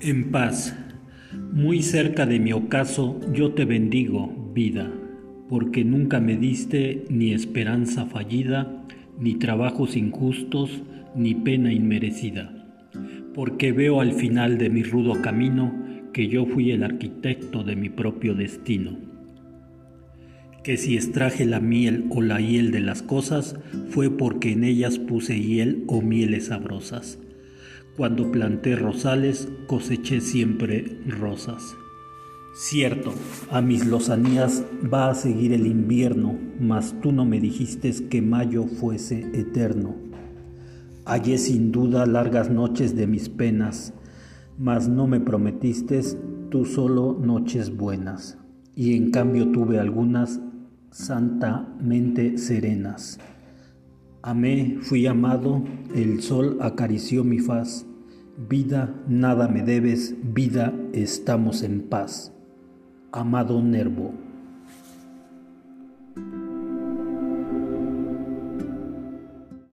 En paz, muy cerca de mi ocaso, yo te bendigo, vida, porque nunca me diste ni esperanza fallida, ni trabajos injustos, ni pena inmerecida, porque veo al final de mi rudo camino que yo fui el arquitecto de mi propio destino. Que si extraje la miel o la hiel de las cosas, fue porque en ellas puse hiel o mieles sabrosas cuando planté rosales, coseché siempre rosas. Cierto, a mis lozanías va a seguir el invierno, mas tú no me dijiste que mayo fuese eterno. Hallé sin duda largas noches de mis penas, mas no me prometiste tú solo noches buenas, y en cambio tuve algunas santamente serenas. Amé, fui amado, el sol acarició mi faz. Vida, nada me debes, vida, estamos en paz. Amado Nervo.